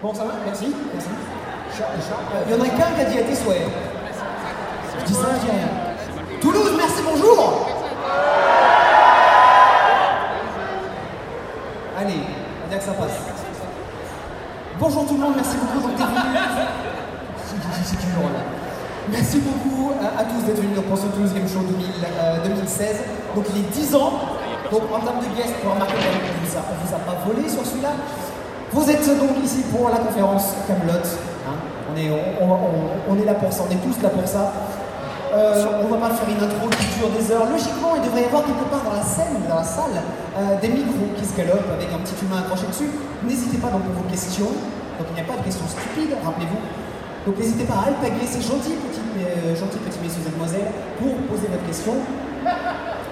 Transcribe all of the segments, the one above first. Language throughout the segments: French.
Bon, ça va Merci. Merci. Euh, Il y en a qu'un qui a dit à tes souhaits. Je dis ça, je dis rien. Toulouse, merci, bonjour Allez, on que ça passe. Bonjour tout le monde, merci beaucoup d'être là Merci beaucoup à, à tous d'être venus pour ce Toulouse Game Show 2000, euh, 2016. Donc il est 10 ans. Donc en termes de guests, pour remarquer qu'on ne vous a pas volé sur celui-là. Vous êtes donc ici pour la conférence Camelot. hein. on, est, là pour ça, on est tous là pour ça. Euh, on va pas faire une intro qui dure des heures. Logiquement, il devrait y avoir quelque part dans la scène, dans la salle, euh, des micros qui se galopent avec un petit humain accroché dessus. N'hésitez pas donc pour vos questions. Donc il n'y a pas de questions stupides, rappelez-vous. Donc n'hésitez pas à alpaguer ces gentils petits, euh, gentils petits messieurs et demoiselles pour poser votre question.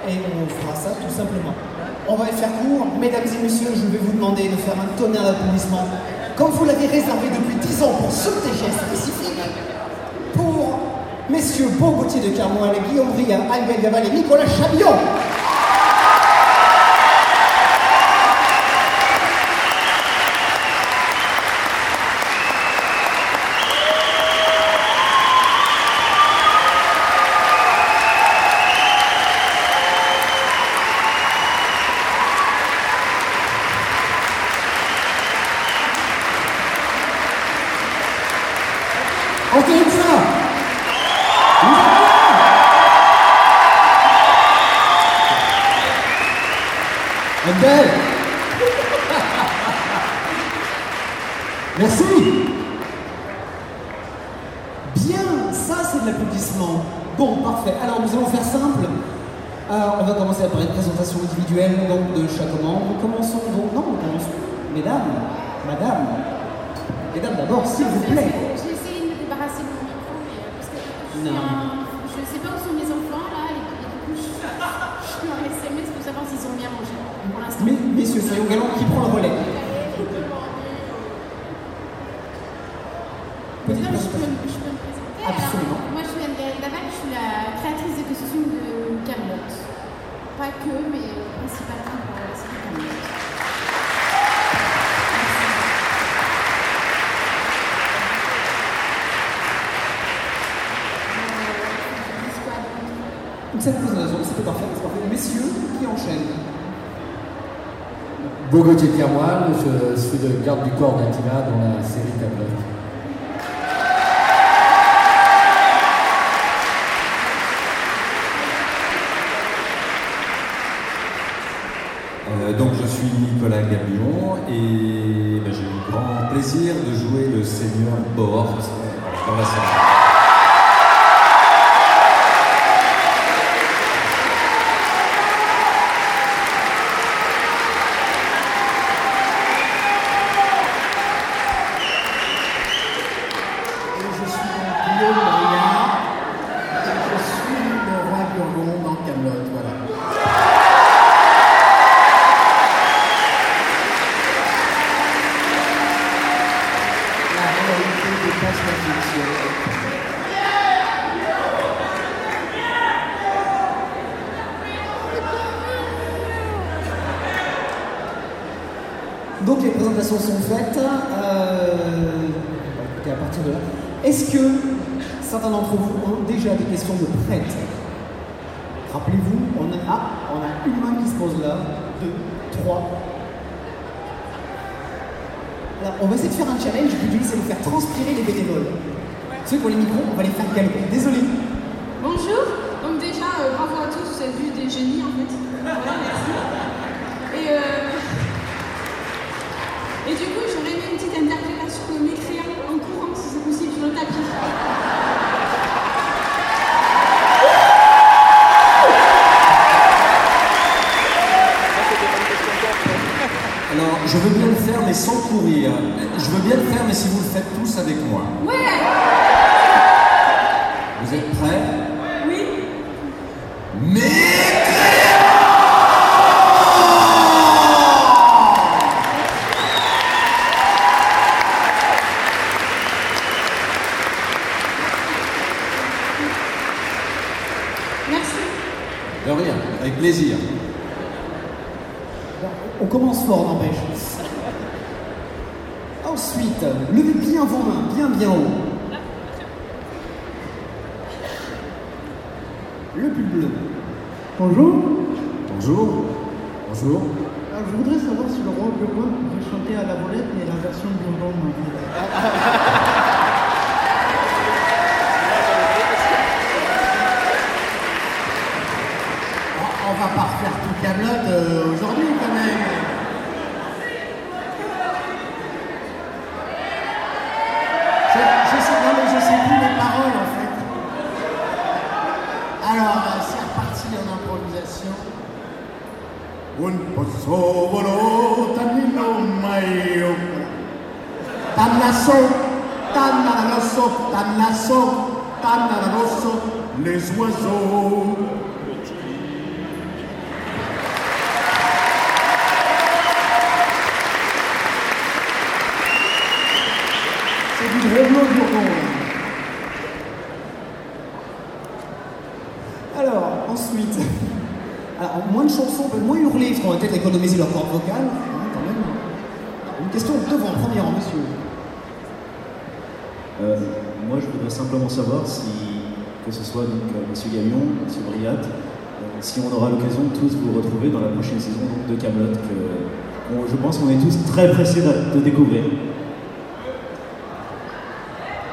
Et on fera ça tout simplement. On va faire court. Mesdames et messieurs, je vais vous demander de faire un tonnerre d'applaudissements. Comme vous l'avez réservé depuis 10 ans pour ce TGS spécifique, pour messieurs Beau Gauthier de Carmoil, Guillaume Bria, Albert Gaval et Nicolas Chabillon. Entendez ça Vous êtes là Abdel Merci Bien, ça c'est de l'applaudissement. Bon, parfait. Alors nous allons faire simple. Euh, on va commencer par une présentation individuelle donc, de chaque membre. Commençons donc. Non, commençons. Mesdames, madame. Mesdames d'abord, s'il vous plaît. J'ai essayé de me débarrasser de mon micro, mais euh, parce que je, suis Non. un- je sais pas où sont mes enfants là, et, et du coup je, je suis en SMS pour savoir s'ils ont bien mangé pour l'instant. Mais, messieurs, soyons galants, qui prend le relais Petite Déjà, je, peux, présentation. je peux me présenter Absolument. Alors, moi je suis Anne-Gaëlle Daval, je suis la créatrice des costumes de Camelot. Pas que, mais euh, principalement pour la série Camelot. Donc cette présentation, c'était parfait, c'est parfait. Messieurs, qui enchaîne Beau Gauthier Pierre Moine, je suis le garde du corps d'Attila dans la série Camelot. Euh, donc je suis Nicolas Gabillon et ben, j'ai eu le grand plaisir de jouer le seigneur Bohort dans la série. 2, 3. On va essayer de faire un challenge, Budule, c'est de faire transpirer les bénévoles. Ceux qui ont les micros, on va les faire galoper. Désolé. Bonjour. Donc déjà, euh, bravo à tous, vous avez vu des génies en fait. Voilà, merci. Et, euh, du coup, j'aurais une petite interprétation de m'écrire en courant, si c'est possible, sur le tapis. Je veux bien le faire mais sans courir. Je veux bien le faire mais si vous le faites tous avec moi Vous êtes prêts Oui Mais Merci. De rien, avec plaisir. On commence fort, n'empêche. Oh Ensuite, levez bien vos mains, bien bien haut. Le pull bleu. Bonjour. Bonjour. Bonjour. Alors, je voudrais savoir si le roi Burgonde pourrait mais la version fait. On- On va pas refaire tout Camelot euh, aujourd'hui quand même. Je, je sais, non, mais je sais plus les paroles en fait. Alors, euh, c'est reparti en improvisation. Un Tannasso, tannalosso, tannasso, tannalosso, les oiseaux. C'est du Romulo Burgon. Alors, ensuite, alors, moins de chansons, moins hurler, parce qu'on va peut-être économiser leur corps vocal. hein, quand même. Une question devant, premier rang, monsieur. Euh, moi, je voudrais simplement savoir si, que ce soit donc euh, Monsieur Gagnon, Monsieur Briat, euh, si on aura l'occasion de tous vous retrouver dans la prochaine saison de Camelot, que je pense qu'on est tous très pressés de, découvrir.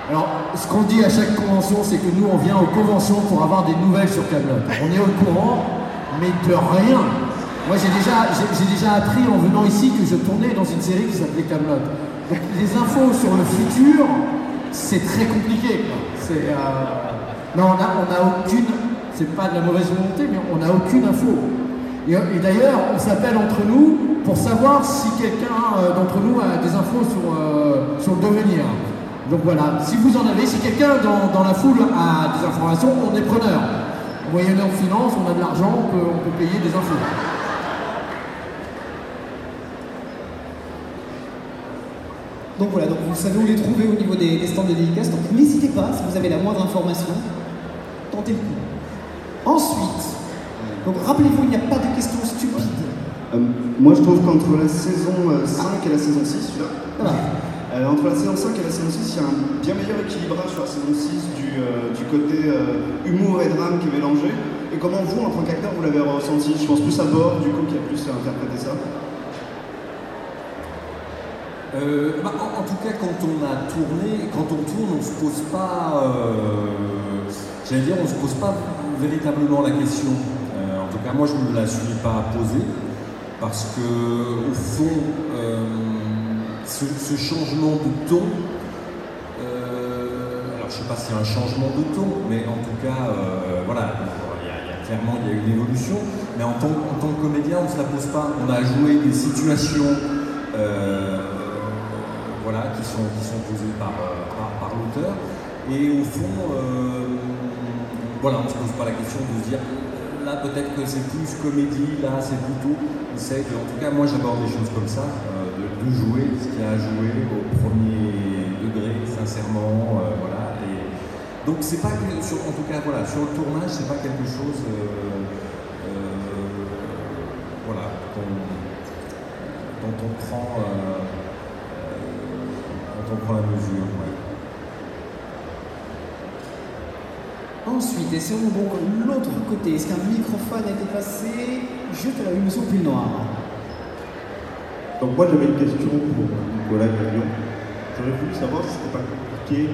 Alors, ce qu'on dit à chaque convention, c'est que nous, on vient aux conventions pour avoir des nouvelles sur Camelot. On est au courant, mais de rien. Moi, j'ai déjà, déjà appris en venant ici que je tournais dans une série qui s'appelait Camelot. Donc, les infos sur le futur, c'est très compliqué. euh, non, on a, on a aucune. C'est pas de la mauvaise volonté, mais on n'a aucune info. Et, d'ailleurs, on s'appelle entre nous pour savoir si quelqu'un euh, d'entre nous a des infos sur, euh, sur le devenir. Donc voilà, si vous en avez, si quelqu'un dans, la foule a des informations, on est preneur. Moyennant finance, on a de l'argent, on peut payer des infos. Donc voilà, donc vous savez où les trouver au niveau des, des stands de dédicaces. Donc n'hésitez pas, si vous avez la moindre information, tentez le coup. Ensuite, donc rappelez-vous, il n'y a pas de questions stupides. Euh, moi, je trouve qu'entre la saison euh, 5 et la saison 6, celui-là, Voilà. euh, entre la saison 5 et la saison 6, il y a un bien meilleur équilibrage sur la saison 6 du, euh, du côté euh, humour et drame qui est mélangé. Et comment vous, en tant qu'acteur, vous l'avez ressenti? Je pense plus à Bord, du coup, qui a plus interprété ça. Euh, bah, en, tout cas, quand on a tourné, quand on tourne, on se pose pas, euh, j'allais dire, on se pose pas véritablement la question. Euh, en tout cas, moi, je ne me la suis pas posée parce que, au fond, ce, changement de ton, alors je sais pas y a un changement de ton, mais en tout cas, voilà, il y, a, clairement il y a une évolution, mais en tant, en tant que comédien, on ne se la pose pas. On a joué des situations. Qui sont, posées par, euh, par, par l'auteur. Et au fond, euh, voilà, on ne se pose pas la question de se dire là peut-être que c'est plus comédie, là c'est plutôt. essaye de- en tout cas, moi j'aborde des choses comme ça, euh, de, jouer ce qu'il y a à jouer au premier degré, sincèrement, voilà. Et donc c'est pas que, sur, en tout cas, voilà, sur le tournage, c'est pas quelque chose, voilà, dont on prend. euh, quand on prend la mesure. ouais. Ensuite, essayons donc l'autre côté. Est-ce qu'un microphone a été passé juste à la une soupe noire Donc moi j'avais une question pour Nicolas Gaglion. J'aurais voulu savoir si c'était pas compliqué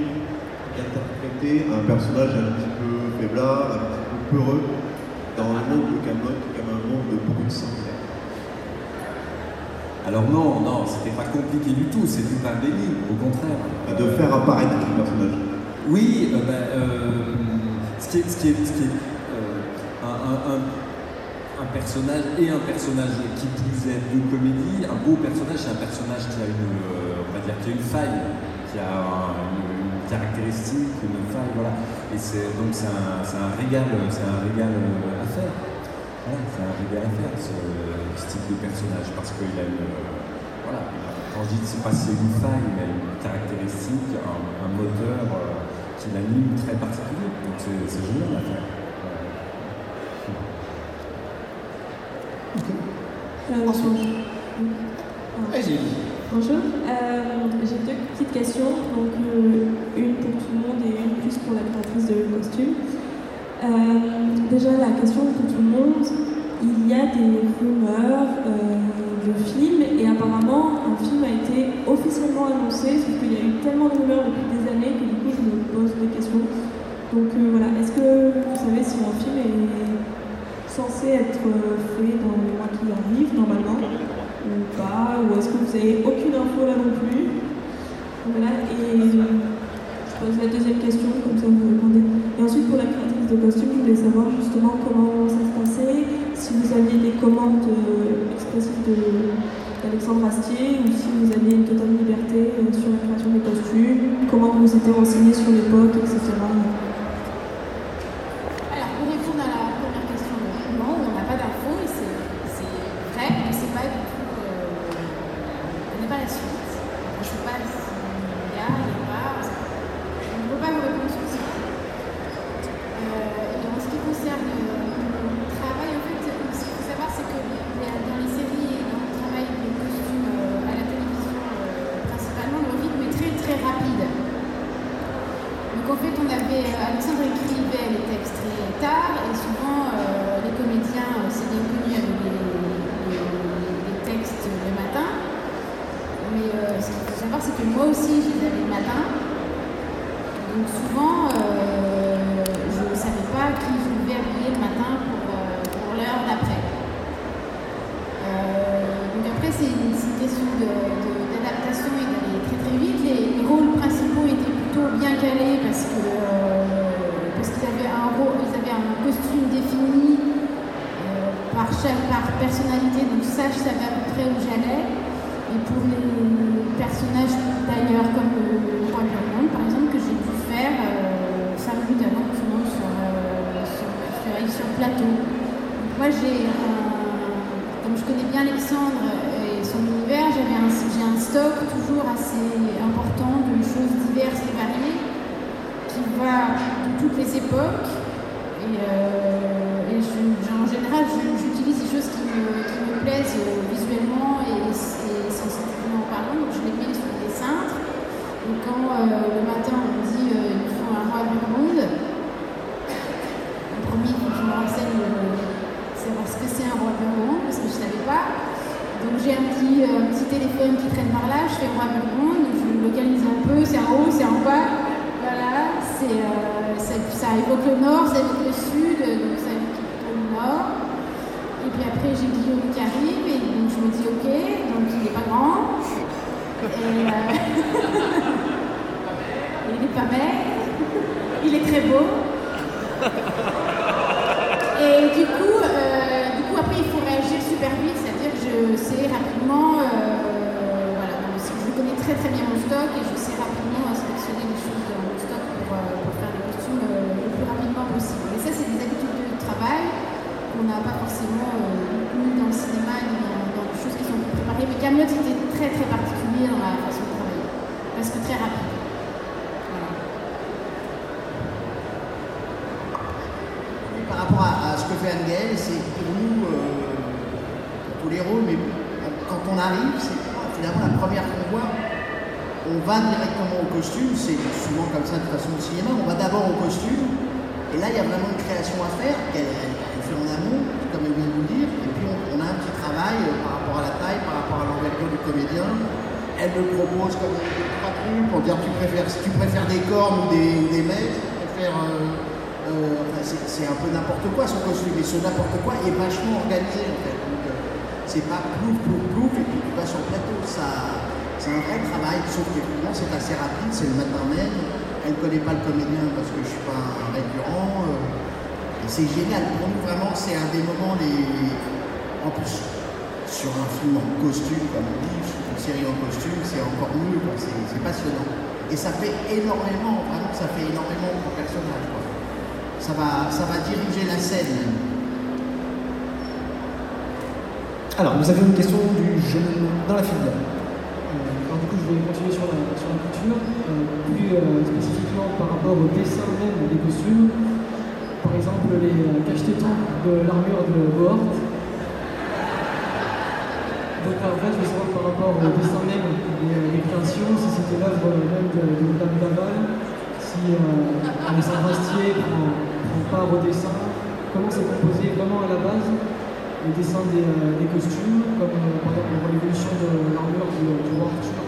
d'interpréter un personnage un petit peu faiblard, un petit peu peureux dans le monde de Camelot, qui est quand même un monde de beaucoup de sang. Alors non, non, c'était pas compliqué du tout, c'est du pain béni, au contraire. De faire apparaître ce personnage. Oui, euh, ben, euh, ce qui est, ce qui est, euh, un, un- personnage et un personnage qui plus est de comédie, un beau personnage, c'est un personnage qui a une, euh, on va dire, qui a une faille, qui a un- une, caractéristique, une faille, voilà. Et c'est donc c'est un, un régal, c'est un régal euh, à faire. Voilà, c'est un régal à faire ce, type de personnage parce qu'il a une, voilà, quand je dis c'est pas c'est une faille, il a une caractéristique, un, moteur qui l'anime très particulier. C'est c'est génial à faire. Euh. Bonjour. Euh, j'ai deux petites questions, donc euh, une pour tout le monde et une plus pour la créatrice de costume. Euh, déjà, la question pour tout le monde, il y a des rumeurs euh, de films et apparemment un film a été officiellement annoncé, sauf qu'il y a eu tellement de rumeurs depuis des années que du coup je me pose des questions. Donc euh, voilà, est-ce que vous savez si un film est censé être fait dans les mois qui arrivent normalement ou pas Ou est-ce que vous avez aucune info là non plus? Voilà, et je pose la deuxième question, comme ça vous répondez. Et ensuite pour la créatrice de costume, je voulais savoir justement comment ça se passait, si vous aviez des commandes euh, expressives d'Alexandre Astier ou si vous aviez une totale liberté euh, sur la création des costumes, comment vous étiez renseigné sur l'époque, etc. Alors, pour répondre à la première question, non, on n'a pas d'infos et c'est c'est vrai, mais c'est pas du tout. euh, on n'est pas la suite. Je ne sais pas s'il y a, il y a pas. Je ne peux pas vous répondre sur ça. Euh, et en ce qui concerne le travail, en fait, ce qu'il faut savoir, c'est que il y a- dans les séries et dans le travail de costume euh, à la télévision, euh, principalement, le rythme est très très rapide. Donc en fait, on avait euh, Alexandre écrivait les textes très tard et souvent euh, les comédiens, euh, c'est bien connu avec les, les- les textes le matin. Mais euh, ce qu'il faut savoir, c'est que moi aussi, je les avais le matin. Donc souvent, euh, je ne savais pas qui je devais habiller le matin pour, euh, pour l'heure d'après. Euh, donc après, c'est une, c'est une question de- de- d'adaptation et d'aller très très vite. Les, les rôles principaux étaient plutôt bien calés parce que euh, parce qu'ils avaient un rôle, ils avaient un costume défini euh, par chaque par personnalité. Donc ça, je savais à peu près où j'allais. Et pour les personnages d'ailleurs comme le roi Burgonde, par exemple, que j'ai dû faire euh, 5 minutes avant que tout le euh, arrive sur le plateau. Moi, j'ai un- comme je connais bien Alexandre et son univers, j'avais un, j'ai un stock toujours assez important de choses diverses et variées qui va de toutes les époques. Et, euh, je- en général, je- j'utilise des choses qui me, qui me plaisent euh, visuellement et, et sensiblement parlant. Donc je les mets sur des cintres. Et quand euh, le matin on me dit euh, il faut un roi du monde, le premier, je me renseigne, euh, savoir ce que c'est un roi Burgonde, parce que je ne savais pas. Donc j'ai un petit, petit téléphone qui traîne par là, je fais roi Burgonde, je le localise un peu, c'est en haut, c'est en bas. Voilà, c'est, ça, ça évoque le nord, ça évoque le sud, donc ça évoque plutôt le nord. Et puis après j'ai Guillaume qui arrive, et donc je me dis ok, donc il n'est pas grand. Euh, il n'est pas maigre, il est très beau. Et du coup, euh, du coup, après, il faut réagir super vite, c'est-à-dire que je sais rapidement, euh, voilà, je connais très très bien mon stock et je sais rapidement euh, sélectionner les choses dans mon stock pour, euh, pour faire des costumes euh, le plus rapidement possible. Et ça, c'est des habitudes de travail qu'on n'a pas forcément euh, ni dans le cinéma ni dans, dans des choses qui sont préparées. Mais Camelot était très très particulier dans la façon de travailler, parce que très rapide. Voilà. Et par rapport à, ce que fait Anne-Gaëlle, c'est pour nous, euh, tous les rôles, mais quand on arrive, c'est finalement la première qu'on voit, on va directement au costume, c'est souvent comme ça de façon au cinéma, on va d'abord au costume, et là il y a vraiment une création à faire, qu'elle elle- elle fait en amont, comme elle vient de vous le dire, et puis on, a un petit travail euh, par rapport à la taille, par rapport à l'envergure du comédien, elle me propose comme trois trucs pour dire tu préfères, si tu préfères des cornes ou des, ou tu préfères... euh, euh, c'est un peu n'importe quoi son costume, et ce n'importe quoi est vachement organisé en fait. Euh, c'est pas plouf, plouf, plouf, et puis tu vas sur le plateau. C'est un vrai travail, sauf qu'effectivement c'est assez rapide, c'est le matin même. Elle ne connaît pas le comédien parce que je suis pas un récurrent. euh, c'est génial. Pour nous, vraiment, c'est un des moments les. En plus, sur un film en costume, comme on dit, sur une série en costume, c'est encore mieux. C'est, passionnant. Et ça fait énormément, vraiment, ça fait énormément pour personnage. Ça va, ça va diriger la scène. Alors, nous avions une question du jeune dans la file. Euh, du coup, je vais continuer sur la, sur la couture, euh, plus euh, spécifiquement par rapport au dessin même des costumes. Par exemple, les cache-tétons de l'armure de Bohort. Donc en fait, je savoir par rapport au dessin même des, créations, si c'était l'œuvre même de, Madame Laval, si euh, Alexandre Astier prend, prend part au dessin, comment c'est composé vraiment à la base, le dessin des, euh, des costumes, comme euh, par exemple l'évolution de l'armure du, du roi Arthur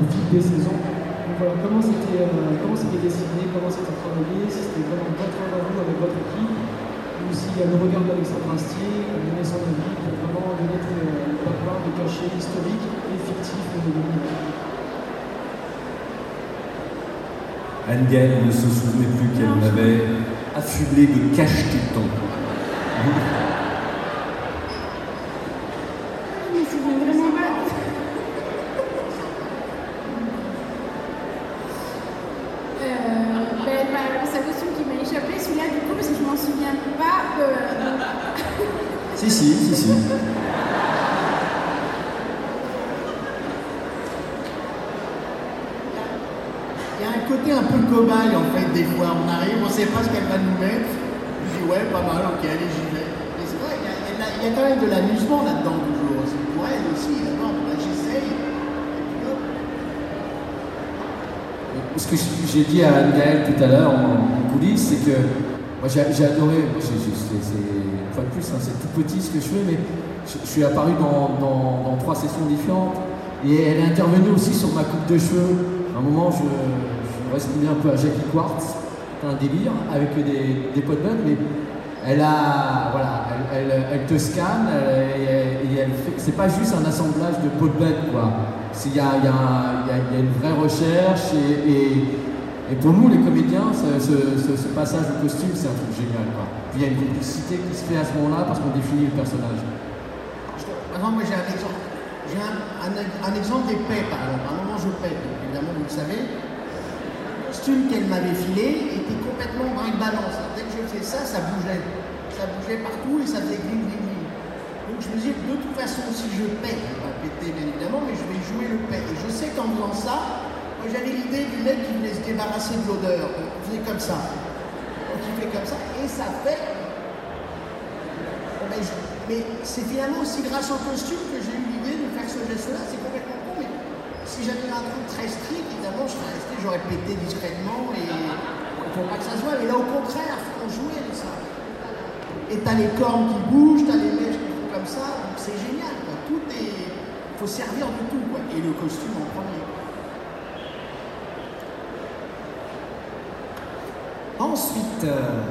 au fil des saisons. Donc voilà, comment c'était euh, comment c'était dessiné, comment c'était travaillé, si c'était vraiment votre vous avec votre équipe, ou s'il y a le regard d'Alexandre Astier, donné son avis pour vraiment donner le background de cachet historique et fictif de l'univers. Anne-Gaëlle ne se souvenait plus qu'elle m'avait affublé de cache-tétons. Je me souviens vraiment pas. Euh, ben, bah, c'est un costume qui m'a échappé, celui-là, du coup, parce que je m'en souviens pas. euh, donc- Si, si, si, si. Il y a un un peu cobaye en fait des fois. On arrive, on sait pas ce qu'elle va nous mettre. Je dis ouais, pas mal, ok, allez, j'y vais. Mais c'est vrai, il y, a, quand même de l'amusement là-dedans toujours. C'est pour elle aussi, moi j'essaye. Ce que j'ai dit à Anne-Gaëlle tout à l'heure en, en coulisses, c'est que moi j'ai adoré, c'est fois de plus, hein, c'est tout petit ce que je fais, mais je, suis apparu dans, dans- dans trois sessions différentes. Et elle est intervenue aussi sur ma coupe de cheveux. À un moment, je, je ressemblais un peu à Jackie Quartz, un délire, avec des, des de bud, mais elle te scanne et, c'est pas juste un assemblage de pots de. C'est- Il y a, une vraie recherche et, pour nous, les comédiens, ce, passage au costume, c'est un truc génial, il y a une complicité qui se fait à ce moment-là parce qu'on définit le personnage. Exemple, moi j'ai un exemple. J'ai un, exemple des paix, par exemple. À un moment, je paie, évidemment, vous le savez. Costume qu'elle m'avait filé était complètement brinque-balance. Dès que je faisais ça, ça bougeait. Ça bougeait partout et ça faisait gling, gling, gling. Donc je me disais, de toute façon, si je paie, je vais péter bien évidemment, mais je vais jouer le paix. Et je sais qu'en faisant ça, moi j'avais l'idée du mec qui voulait se débarrasser de l'odeur. Il faisait comme ça. Donc il fait comme ça et ça fait ben, Mais c'est finalement aussi grâce au costume que j'ai eu l'idée de faire ce geste-là. Si j'avais un truc très strict, évidemment, je serais resté, j'aurais pété discrètement et pour pas que ça se voit. Mais là, au contraire, on jouait ça. Et t'as les cornes qui bougent, t'as les mèches qui font comme ça, donc c'est génial. Quoi. Tout est. faut servir de tout, quoi. Et le costume en premier. Ensuite, euh,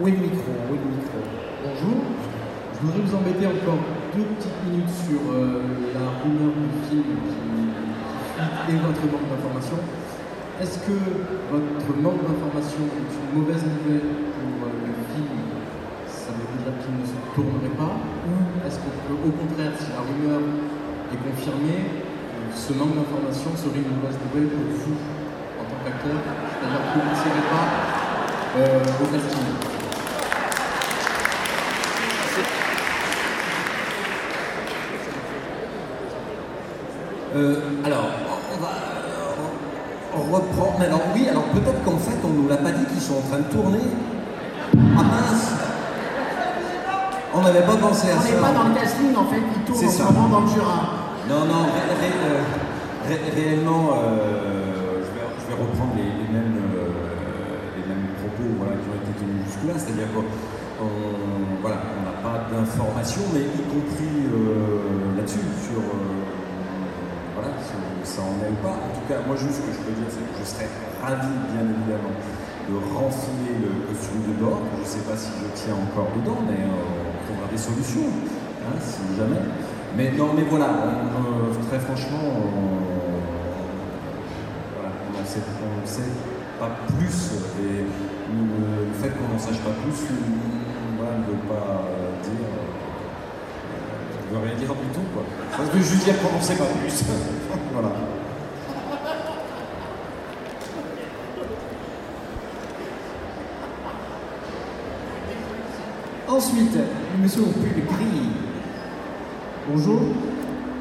où est le micro Où est le micro? Bonjour, je voudrais vous embêter encore deux petites minutes sur euh, la rumeur du film qui, et votre manque d'information. Est-ce que votre manque d'information est une mauvaise nouvelle pour euh, le film? Ça veut dire qu'il ne se tournerait pas? Ou est-ce que, au contraire, si la rumeur est confirmée, euh, ce manque d'information serait une mauvaise nouvelle pour vous en tant qu'acteur? C'est-à-dire que vous ne serez pas euh, au casting. Euh, alors, reprend. Mais alors, oui, alors peut-être qu'en fait, on nous l'a pas dit qu'ils sont en train de tourner. Ah mince On n'avait pas pensé à On ça. n'est pas dans le casting, en fait, il tourne C'est en ça. ce moment dans le Jura. Non, non, ré- ré- euh, ré- réellement, euh, je, vais, je vais reprendre les, les mêmes, euh, les mêmes propos voilà, qui ont été tenus jusque-là, c'est-à-dire qu'on on- voilà, on n'a pas d'informations, mais y compris euh, là-dessus, sur voilà, ça en ou pas. En tout cas, moi, juste ce que je peux dire, c'est que je serais ravi, bien évidemment, de renfiler le costume de bord. Je ne sais pas si je tiens encore dedans, mais euh, on trouvera des solutions, hein, si jamais. Mais non, mais voilà, euh, très franchement, on ne sait pas plus. Et le fait qu'on n'en sache pas plus, voilà, ne veut pas euh, dire. Veut rien dire du tout, quoi. Ça veut juste dire qu'on pas plus. voilà. Ensuite, monsieur au pull gris. Bonjour.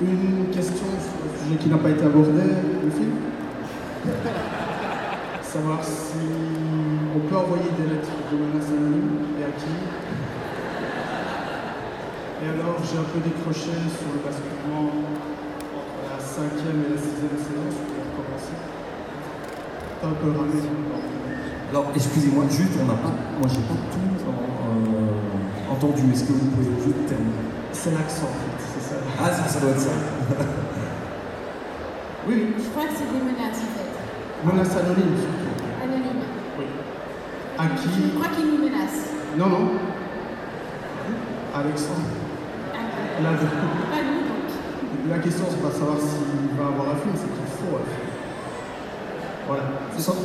Une question sur un sujet qui n'a pas été abordé, le film. Savoir si on peut envoyer des lettres de menaces et à qui. Et alors, j'ai un peu décroché sur le basculement entre la cinquième et la sixième saison, je peux recommencer. T'as un peu ramé. Alors, excusez-moi, juste, on n'a pas. Moi, j'ai pas tout euh, entendu. Est-ce que vous pouvez juste terminer? C'est l'accent, en fait, c'est ça. Ah, ça, ça doit être ça. oui, Je crois que c'est des menaces en fait. menace anonyme surtout. Anonymes. À Je qui? crois qu'ils nous menacent. Non, non. Alexandre. La, donc. la question, c'est pas de savoir s'il va avoir un film, c'est qu'il faut un film. Voilà. Sans,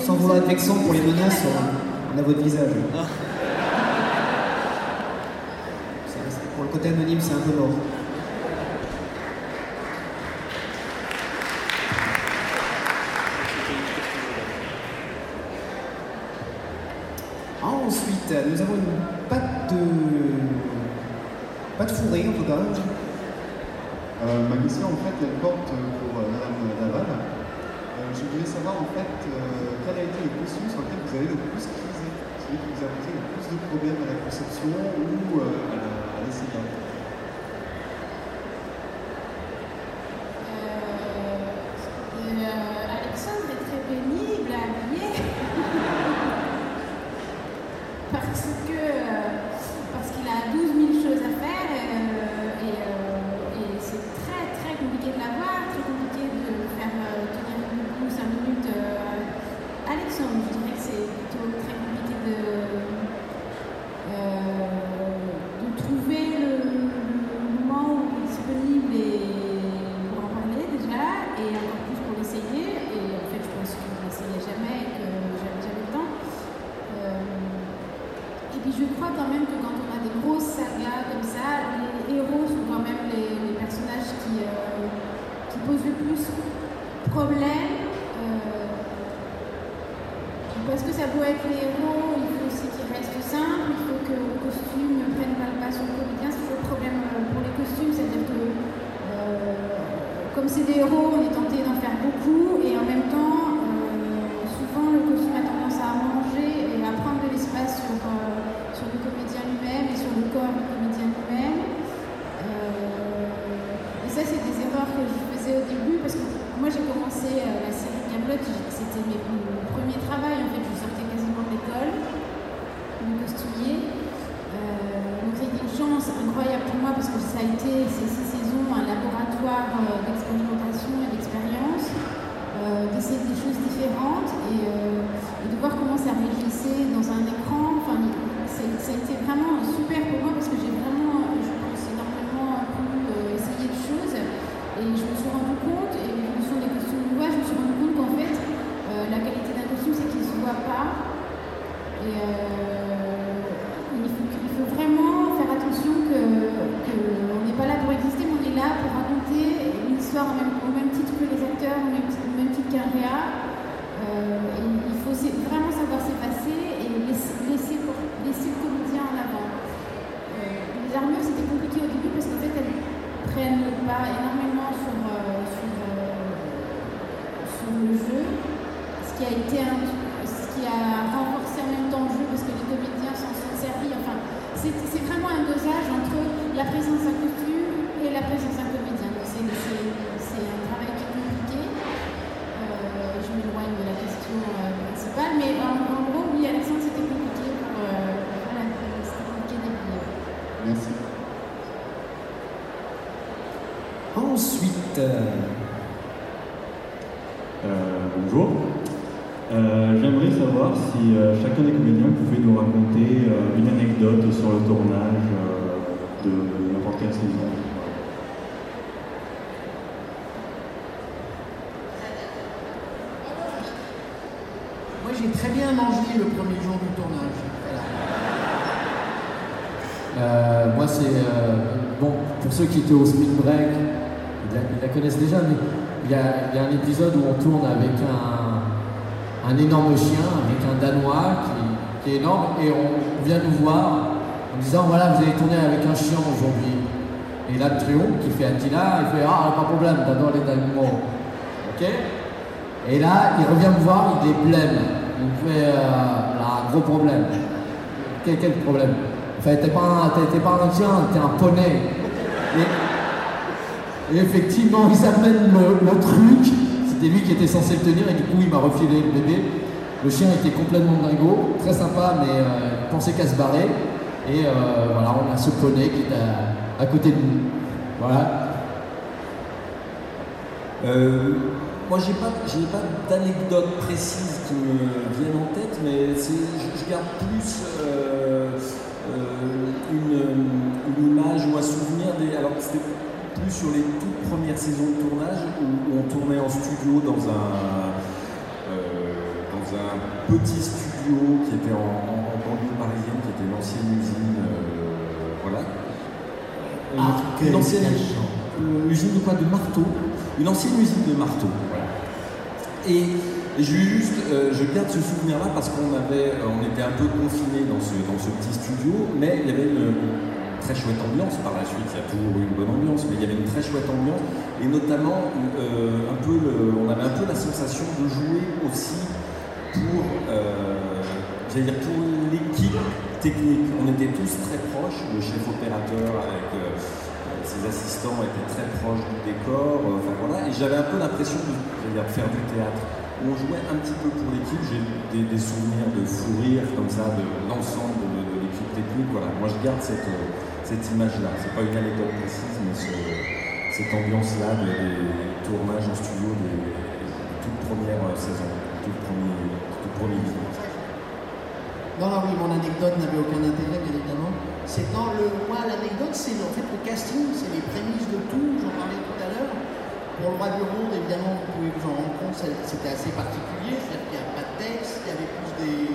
sans vouloir être vexant pour les menaces, on, a votre visage. C'est- Pour le côté anonyme, c'est un peu mort. Ensuite, nous avons une pâte de. pâte fourrée Euh, ma question, en fait, elle porte pour euh, Madame Daval. Euh, je voulais savoir, en fait, quel a été le costume sur lequel vous avez le plus crisé Celui qui vous a posé le plus de problèmes à la conception ou à l'essayage c'est vraiment un dosage entre la présence d'un costume et la présence d'un comédien. C'est un travail qui est compliqué. Euh, je m'éloigne de la question euh, principale, mais en, gros, oui, Alexandre, c'était compliqué pour. euh, voilà, c'était. Merci. Ensuite, euh, Euh, bonjour. Euh, J'aimerais si euh, chacun des comédiens pouvait nous raconter euh, une anecdote sur le tournage euh, de n'importe quelle saison. Moi, j'ai très bien mangé le premier jour du tournage. Moi, c'est. bon, pour ceux qui étaient au Spring Break, ils la, connaissent déjà, mais il y, a, un épisode où on tourne avec un, énorme chien, Danois qui, est énorme, et on vient nous voir en disant voilà, vous allez tourner avec un chien aujourd'hui. Et là, Trio, qui fait Attila, il fait ah, pas de problème, t'adores les animaux. Ok? Et là, il revient me voir, il est blême. Il fait euh, là, gros problème. Quel, quel problème? Enfin, t'es pas, t'es- pas un chien, t'es un poney. Et, et effectivement, ils amènent le, le truc. C'était lui qui était censé le tenir et du coup, il m'a refilé le bébé. Le chien était complètement dingo, très sympa, mais euh, pensait qu'à se barrer. Et euh, voilà, on a ce poney qui est à, côté de nous. Voilà. Euh, moi, j'ai pas, j'ai pas d'anecdote précise qui me viennent en tête, mais je, garde plus une, image ou un souvenir des. Alors, c'était plus sur les toutes premières saisons de tournage où, on tournait en studio dans un, un petit studio qui était en, banlieue parisienne, qui était l'ancienne usine. euh, voilà. Ah, une quel- ancienne euh, usine de quoi? De marteau. Une ancienne usine de marteau. Voilà. Et juste, euh, je garde ce souvenir-là parce qu'on avait, on était un peu confinés dans ce, dans ce petit studio, mais il y avait une, très chouette ambiance par la suite. Il y a toujours eu une bonne ambiance, mais il y avait une très chouette ambiance et notamment euh, un peu, le- on avait un peu la sensation de jouer aussi pour, euh, pour l'équipe technique. On était tous très proches. Le chef opérateur avec euh, ses assistants étaient très proches du décor. euh, Enfin voilà, et j'avais un peu l'impression de, faire du théâtre. On jouait un petit peu pour l'équipe. J'ai des, des souvenirs de fou rire comme ça de l'ensemble de, l'équipe technique. Voilà, moi je garde cette, euh, cette image-là. C'est pas une anecdote précise, mais ce- cette ambiance-là de- des tournages en studio des, des toutes premières euh, saisons, toutes premières, visites. Non, non, oui, mon anecdote n'avait aucun intérêt, bien évidemment. C'est dans le. Moi, l'anecdote, c'est en fait le casting, c'est les prémices de tout, j'en parlais tout à l'heure. Pour le roi du ronde, évidemment, vous pouvez vous en rendre compte, c'était assez particulier, c'est-à-dire qu'il n'y a pas de texte, il y avait plus des,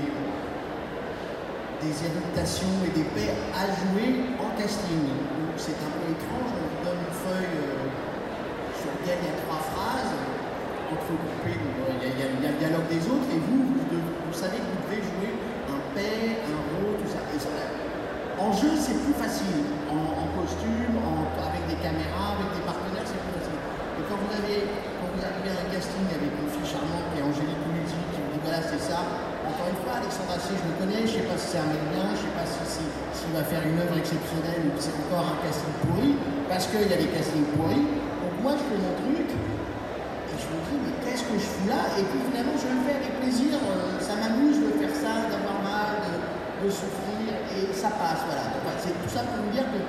des et des paires à jouer en casting. Donc c'est un peu étrange, on vous donne une feuille euh, sur laquelle il y a trois phrases, euh, il y, a- il y a le dialogue des autres, et vous, vous savez que vous devez jouer un père, un rôle, tout ça. Et en jeu, c'est plus facile. En, costume, avec des caméras, avec des partenaires, c'est plus facile. Et quand vous, avez, quand vous arrivez à un casting avec une fille charmante est Angélique Multi, qui vous dit voilà, c'est ça. Encore une fois, Alexandre Assier, je le connais, je ne sais pas si c'est un mec bien, je ne sais pas si s'il va faire une œuvre exceptionnelle ou si c'est encore un casting pourri, parce qu'il y a des castings pourris. Donc moi, je fais mon truc, mais qu'est-ce que je fous là? Et puis finalement, je le fais avec plaisir. euh, ça m'amuse de faire ça, d'avoir mal, de, souffrir, et ça passe. Voilà. C'est tout ça pour vous dire que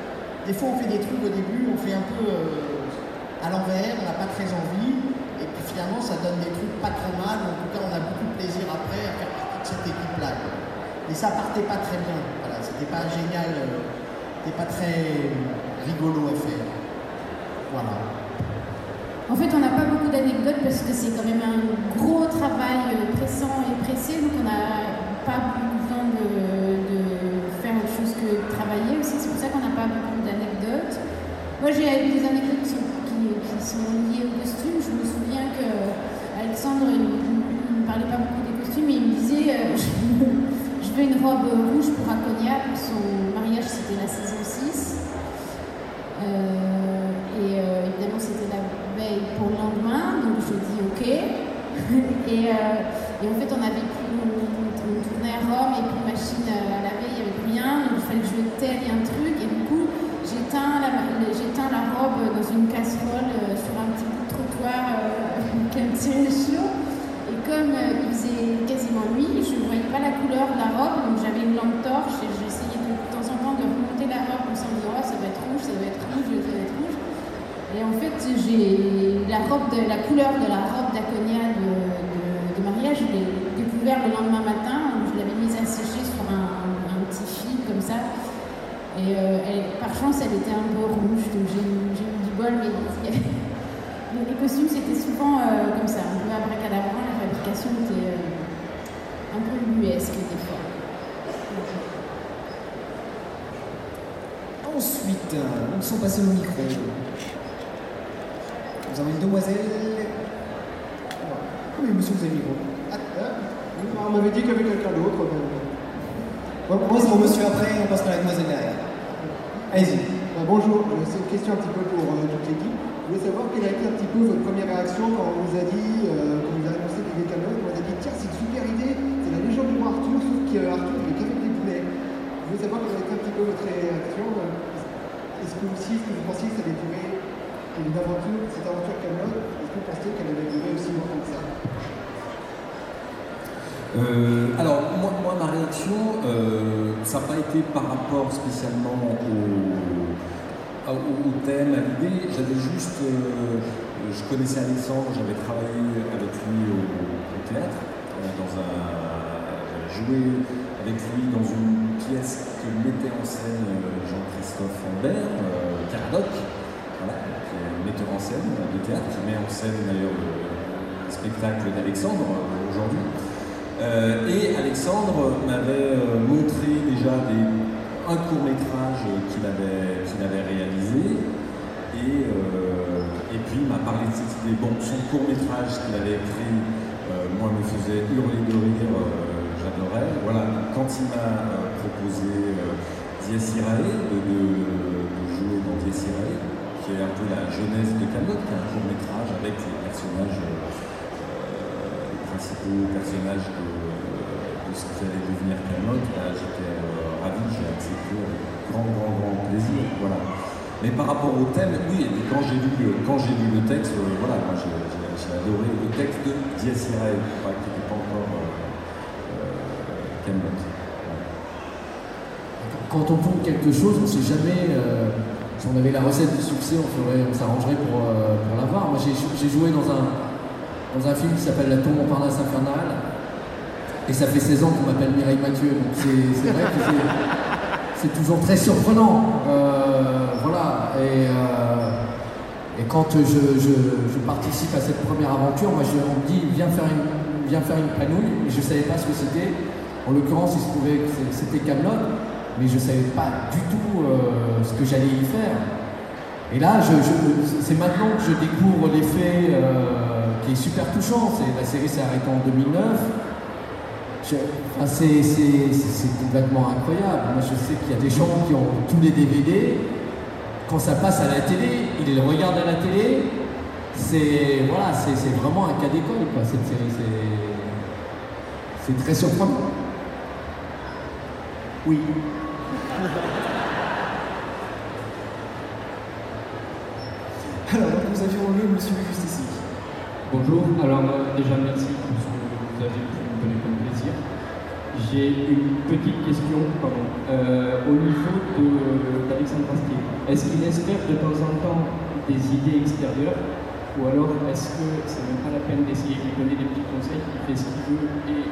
des fois, on fait des trucs au début, on fait un peu euh, à l'envers, on n'a pas très envie, et puis finalement, ça donne des trucs pas très mal. En tout cas, on a beaucoup de plaisir après à faire partie de cette équipe-là. Mais ça partait pas très bien. Voilà, c'était pas génial, euh, c'était pas très rigolo à faire. Voilà. En fait, on n'a pas beaucoup d'anecdotes parce que c'est quand même un gros travail euh, pressant et pressé, donc on n'a pas beaucoup de, de faire autre chose que travailler aussi. C'est pour ça qu'on n'a pas beaucoup d'anecdotes. Moi, j'ai des anecdotes qui sont, liées au costume. Je me souviens que Alexandre, il ne parlait pas beaucoup des costumes, mais il me disait euh, je, veux, une robe rouge pour Aconia. Son mariage, c'était la saison 6. Euh, et euh, évidemment, c'était la veille pour le lendemain, donc je dis ok. Et, euh, et en fait, on avait plus, on, à Rome et puis machine à laver, il n'y avait plus rien, donc il fallait que je teigne un truc. Et du coup, j'éteins la, la robe dans une casserole euh, sur un petit bout de trottoir euh, avec un petit chaud. Et comme euh, il faisait quasiment nuit, je ne voyais pas la couleur de la robe, donc j'avais une lampe torche et j'essayais de, temps en temps de remonter la robe en se disant oh, ça va être rouge, ça va être rouge, ça va être rouge. Et en fait, j'ai la robe de la couleur de la robe d'Aconia de, de- mariage, je l'ai découvert le lendemain matin. Je l'avais mise à sécher sur un, petit fil comme ça. Et euh, par chance, elle était un peu rouge, donc j'ai eu du bol, mais les costumes, c'était souvent euh, comme ça, un peu abracadabrant. La fabrication était euh, un peu ubuesque des fois. Ensuite, où sont passés nos micros Nous avons une demoiselle. Oui, monsieur, vous avez le micro. Ah, ah. On m'avait dit qu'il y avait quelqu'un d'autre. On passe au monsieur après, on passera à la demoiselle derrière. Allez-y. Euh, bonjour, Euh, c'est une question un petit peu pour euh, toute l'équipe. Je voulais savoir quelle a été un petit peu votre première réaction quand on vous a dit, euh, quand vous avez annoncé qu'il y avait on vous a dit tiens c'est une super idée, c'est la légende du roi Arthur, sauf qu'Arthur il est qu'avec des poulets. Je voulais savoir quelle a été un petit peu votre que aussi, est-ce que vous pensiez que ça allait durer une aventure, cette aventure Camelot, aussi Euh, alors, moi, ma réaction, euh, ça n'a pas été par rapport spécialement au, thème, à l'idée. J'avais juste. euh, je connaissais Alexandre, j'avais travaillé avec lui au, théâtre, dans un. Joué avec lui dans une pièce que mettait en scène Jean-Christophe Ambert, euh, Caradoc, voilà, qui est metteur en scène de théâtre, qui met en scène d'ailleurs le, le spectacle d'Alexandre euh, aujourd'hui. Euh, et Alexandre m'avait euh, montré déjà un court métrage qu'il avait, réalisé. Et, euh, puis il m'a parlé de cette idée. Bon, son court métrage qu'il avait écrit, euh, moi, me faisait hurler de rire, euh, j'adorais. Voilà, quand il m'a euh, proposé euh, Dies Irae, de jouer dans Dies Irae, un peu la jeunesse de Camelot, qui est un court métrage avec les personnages. euh, les principaux personnages de, de ce qui allait devenir Camelot, j'étais euh, ravi, j'ai accepté avec grand, grand, grand plaisir. Voilà. Mais par rapport au thème, oui, quand j'ai lu, lu le texte, euh, voilà, moi j'ai adoré le texte de Dies Irae, enfin, qui n'était pas encore euh, euh, Camelot. Quand on tourne quelque chose, on ne sait jamais. Si on avait la recette du succès, on, s'arrangerait pour, euh, pour l'avoir. Moi, j'ai joué dans un, film qui s'appelle La tombe Montparnasse infernale. Et ça fait 16 ans qu'on m'appelle Mireille Mathieu. Donc c'est vrai que c'est- toujours très surprenant. Euh, voilà. Et, euh, quand je, participe à cette première aventure, moi, je, on me dit viens faire une, panouille. Et je ne savais pas ce que c'était. En l'occurrence, il c'était Camelot, mais je ne savais pas du tout euh, ce que j'allais y faire. Et là, c'est maintenant que je découvre l'effet euh, qui est super touchant. La série s'est arrêtée en 2009. Je- enfin, c'est, complètement incroyable. Moi, je sais qu'il y a des gens qui ont tous les DVD. Quand ça passe à la télé, ils les regardent à la télé. C'est, voilà, vraiment un cas d'école, cette série. C'est très surprenant. Oui. Alors, nous avions le monsieur juste ici. Bonjour, alors euh, déjà merci pour ce que vous avez pu me donner comme plaisir. J'ai une petite question, pardon, Euh, au niveau de- d'Alexandre Astier. Est-ce qu'il espère de temps en temps des idées extérieures ou alors est-ce que c'est même pas la peine d'essayer de lui donner des petits conseils, il fait ce qu'il veut et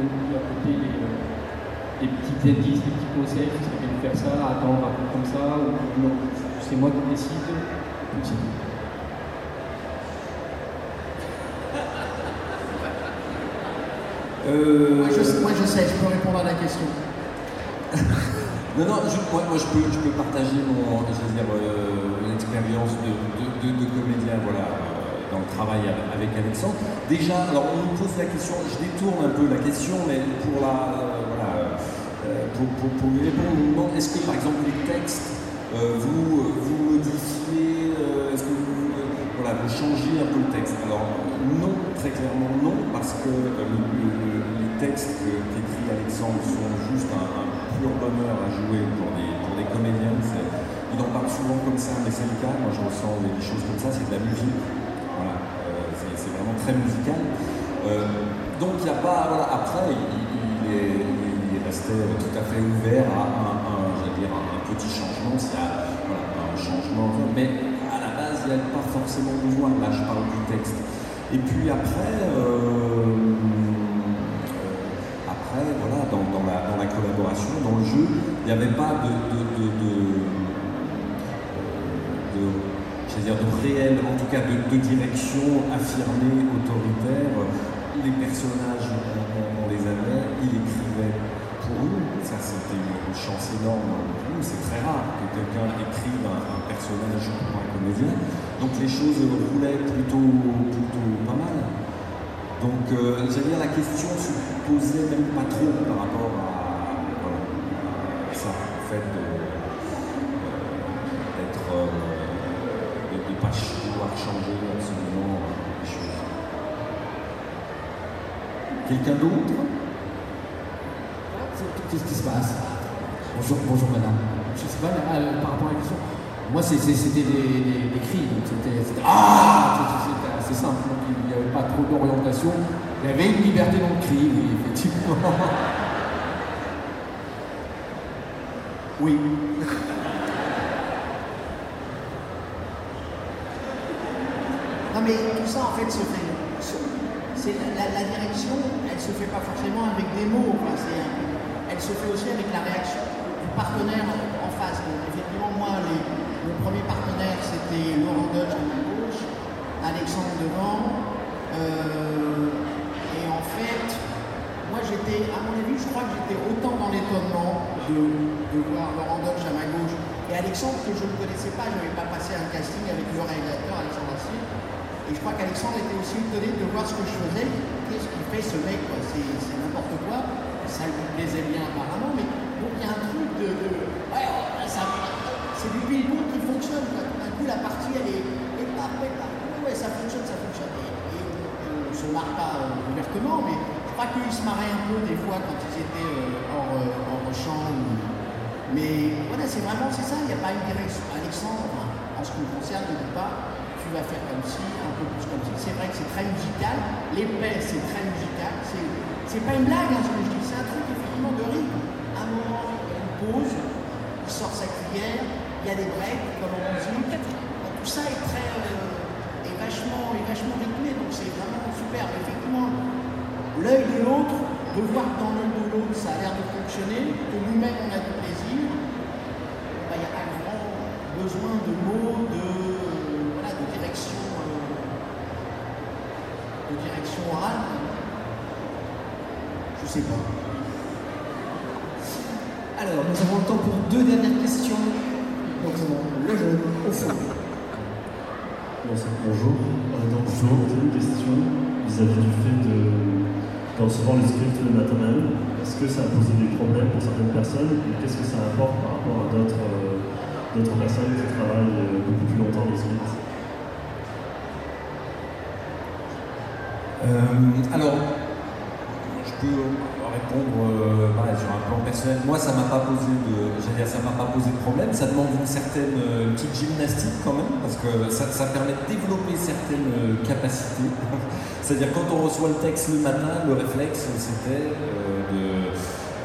on lui à côté les, euh, des petits indices, des petits conseils, ce serait bien de faire ça, attendre un peu comme ça, ou non, c'est moi qui décide, c'est tout. Euh, Moi, je, moi, je sais, je peux répondre à la question. Non, non, je, moi, moi, je, peux, je peux partager mon, je veux dire, euh, l'expérience de, de, de, de comédien voilà, euh, dans le travail avec Alexandre. Déjà, alors on nous pose la question, je détourne un peu la question, mais pour la, pour, pour, pour est-ce que par exemple les textes, euh, vous, vous modifiez, euh, est-ce que vous, euh, voilà, vous changez un peu le texte? Alors non, très clairement non, parce que euh, le- le- les textes qu'écrit Alexandre sont juste un, pur bonheur à jouer pour des, comédiens. Il en parle souvent comme ça, mais c'est le cas. Moi, je ressens des, choses comme ça, c'est de la musique. Voilà, euh, c'est vraiment très musical. Euh, donc, il n'y a pas. Voilà, après, il, est, restait tout à fait ouvert à un, dire, un, petit changement, un changement. Mais à la base, il n'y a pas forcément besoin. Là, je parle du texte. Et puis après, euh, après, voilà, dans, la, collaboration, dans le jeu, il n'y avait pas de, dire de réel, en tout cas de, direction affirmée, autoritaire. Les personnages, on, on- on les avait, il écrivait pour nous. Ça, c'était une, chance énorme pour nous. C'est très rare que quelqu'un écrive un, personnage pour un comédien. Donc les choses roulaient plutôt, plutôt pas mal. Donc, euh, j'allais dire, la question se posait même pas trop par rapport à, ça, au fait de- d'être. euh, de ne pas vouloir changer absolument euh, les choses. Quelqu'un d'autre? Bonjour, bonjour madame. Je sais pas, euh, par rapport à la question. Moi, c'était des, cris, donc c'était c'était- Ah assez simple, il n'y avait pas trop d'orientation. Il y avait une liberté dans le cri, oui, effectivement. Oui. Non mais tout ça en fait se fait. la, la- direction, elle se fait pas forcément avec des mots. Elle se fait aussi avec la réaction du partenaire en face. Donc, effectivement, moi, les, mon premier partenaire c'était Laurent Dodge à ma gauche, Alexandre devant. euh, et en fait, moi j'étais, à mon avis, je crois que j'étais autant dans l'étonnement de, voir Laurent Dodge à ma gauche et Alexandre que je ne connaissais pas, je n'avais pas passé un casting avec le réalisateur Alexandre Assier. Et je crois qu'Alexandre était aussi étonné de voir ce que je faisais. Qu'est-ce qu'il fait ce mec c'est n'importe quoi. Ça lui plaisait bien apparemment, mais donc il y a un truc de. de- ouais, oh, c'est du ping-pong qui fonctionne. d'un coup, la partie elle est. Et paf, et paf. Ouais, ça fonctionne, ça fonctionne. Et, et on ne se marre pas euh, ouvertement, mais je crois qu'ils se marraient un peu des fois quand ils étaient euh, hors, euh, hors Mais voilà, c'est vraiment c'est ça, il n'y a pas une direction. Alexandre, en ce qui me concerne, ne dit pas tu vas faire comme ci, un peu plus comme ci. C'est vrai que c'est très musical, l'épais c'est très musical, c'est pas une blague hein, ce que je dis, c'est un truc effectivement de rythme. À un moment, il y a une pause, il sort sa cuillère, il y a des breaks comme en musique. Tout ça est très euh, est vachement, est vachement rythmé, donc c'est vraiment super. Effectivement, l'œil de l'autre, de voir dans l'œil de l'autre ça a l'air de fonctionner, que nous-mêmes on a du plaisir, bah, il n'y a pas grand besoin de mots, de, voilà, de direction, euh, de direction orale. Je sais pas. Alors, nous avons le temps pour deux dernières questions. Donc, le jeune au fond. Bonjour. Euh, donc, posais une question vis-à-vis du fait de, de recevoir le script le matin même. Est-ce que ça a posé des problèmes pour certaines personnes et qu'est-ce que ça apporte par rapport à d'autres euh, d'autres personnes qui travaillent euh, beaucoup plus longtemps les scripts? Euh, alors, je peux euh, sur un plan personnel. Moi, ça m'a pas posé de, dire, ça m'a pas posé de problème. Ça demande une certaine euh, petite gymnastique quand même, parce que ça, ça permet de développer certaines euh, capacités. C'est-à-dire quand on reçoit le texte le matin, le réflexe c'était de,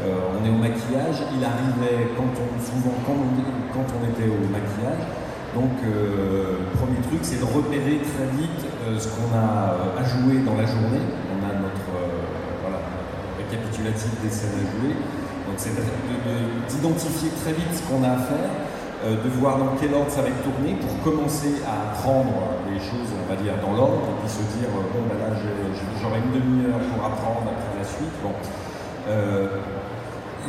on est au maquillage. Il arrivait quand on, souvent quand on, quand on était au maquillage. Donc, le premier truc, c'est de repérer très vite ce qu'on a à jouer dans la journée. On a notre euh, voilà, récapitulatif des scènes à jouer. Donc, c'est de- de- d'identifier très vite ce qu'on a à faire, euh, de voir dans quel ordre ça va être tourné pour commencer à apprendre les choses, on va dire, dans l'ordre, et puis se dire, euh, bon, ben là, j'aurai une demi-heure pour apprendre après la suite. Euh,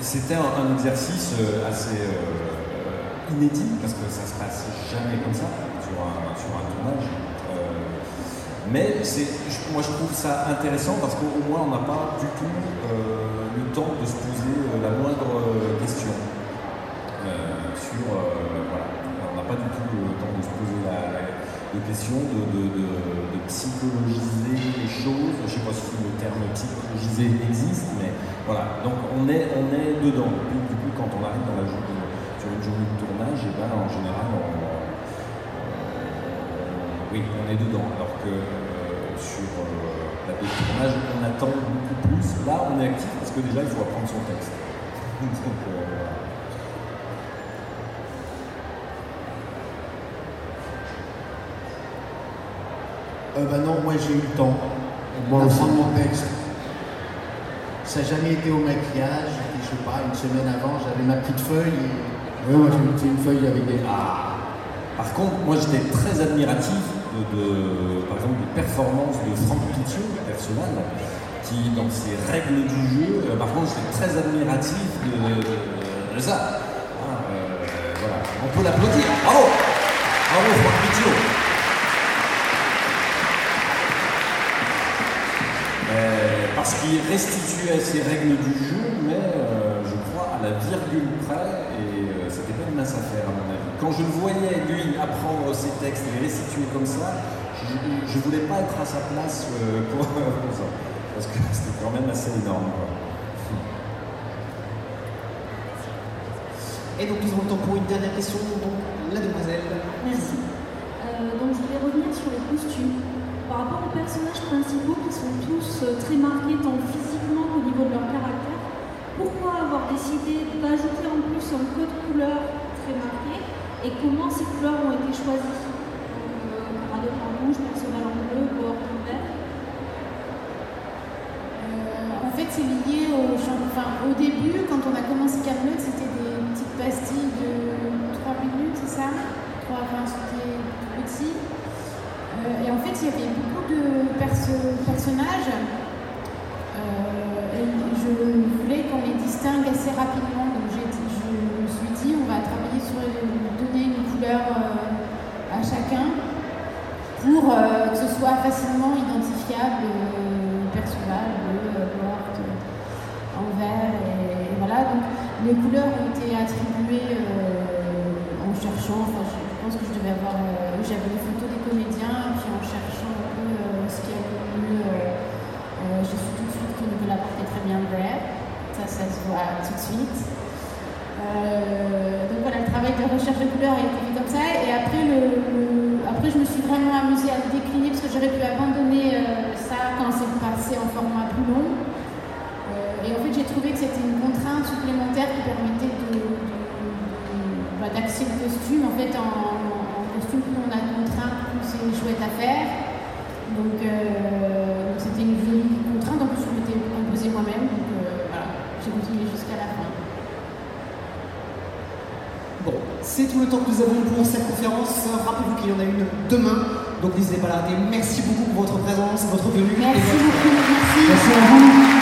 c'était un, exercice assez inédit parce que ça se passe jamais comme ça sur un, tournage. Mais moi je trouve ça intéressant parce qu'au moins on n'a pas du tout le temps de se poser euh, la moindre euh, question euh, sur voilà, on n'a pas du tout le temps de se poser la, la- de psychologiser les choses. Je ne sais pas si le terme psychologiser existe, mais voilà. Donc on est, on est dedans. Puis, du coup, quand on arrive dans la journée, sur une journée de tournage, et ben, en général, on, oui, on est dedans. Alors que sur euh, la de tournage, on attend beaucoup plus. Là, on est actif parce que déjà, il faut apprendre son texte. Donc, euh, bah non, moi j'ai eu le temps Moi d'apprendre mon texte. Ça n'a jamais été au maquillage, et je sais pas, une semaine avant, j'avais ma petite feuille et. Oui, moi j'ai une feuille avec des. Ah. Par contre, moi j'étais très admiratif de, de- par exemple, des performances de Franck Pitiot, le personnage, qui, dans ses règles du jeu, euh, par contre, j'étais très admiratif de, de- de ça. Ah, euh, voilà. On peut l'applaudir. Bravo Bravo Franck Euh, parce qu'il restituait ses règles du jeu, mais je crois à la virgule près, Quand je le voyais, lui, apprendre ses textes et les restituer comme ça, je, je voulais pas être à sa place euh, pour, pour ça, parce que c'était quand même assez énorme. quoi. Et donc, nous avons le temps pour une dernière question. Donc, la demoiselle. Merci. Euh, donc je voulais revenir sur les costumes. Par rapport aux personnages principaux qui sont tous euh, très marqués tant physiquement qu'au niveau de leur caractère, pourquoi avoir décidé d'ajouter en plus un code couleur très marqué? Et comment ces couleurs ont été choisies Donc, euh, en rouge, Perceval en bleu, Boer en vert. Euh, en fait, c'est lié au au début, quand on a commencé Camelot, c'était des petites pastilles de 3 minutes, c'est ça? 3, enfin, c'était tout petit. Euh, et en fait, il y avait beaucoup de perso- personnages. Euh, et je voulais qu'on les distingue assez rapidement. Donc, je me suis dit, on va travailler sur donner une couleur euh, à chacun pour euh, que ce soit facilement identifiable. euh, Perceval, bleu, euh, Boart, euh, en vert, et, voilà. Donc les couleurs ont été attribuées en cherchant, je, pense que je devais avoir, j'avais les photos des comédiens, puis en cherchant un peu ce qu'il y avait mieux, j'ai su tout de suite que Nicolas portait très bien vert, ça, ça se voit tout de suite. Donc voilà, le travail de recherche de couleurs a été fait comme ça. Et après, le- après je me suis vraiment amusée à le décliner parce que j'aurais pu abandonner euh, ça quand c'est passé en format plus long. Euh, et en fait, j'ai trouvé que c'était une contrainte supplémentaire qui permettait bah, d'axer le costume. En fait, en, en costume, plus on a de contraintes, plus c'est chouette à faire. Donc, euh, donc c'était une jolie contrainte. En plus, je m'étais imposée moi-même. Donc euh, voilà, j'ai continué jusqu'à la fin. Bon, c'est tout le temps que nous avons pour cette conférence. Rappelez-vous qu'il y en a une demain, donc n'hésitez pas à la rater. Merci beaucoup pour votre présence, votre venue. Merci beaucoup. Merci à vous.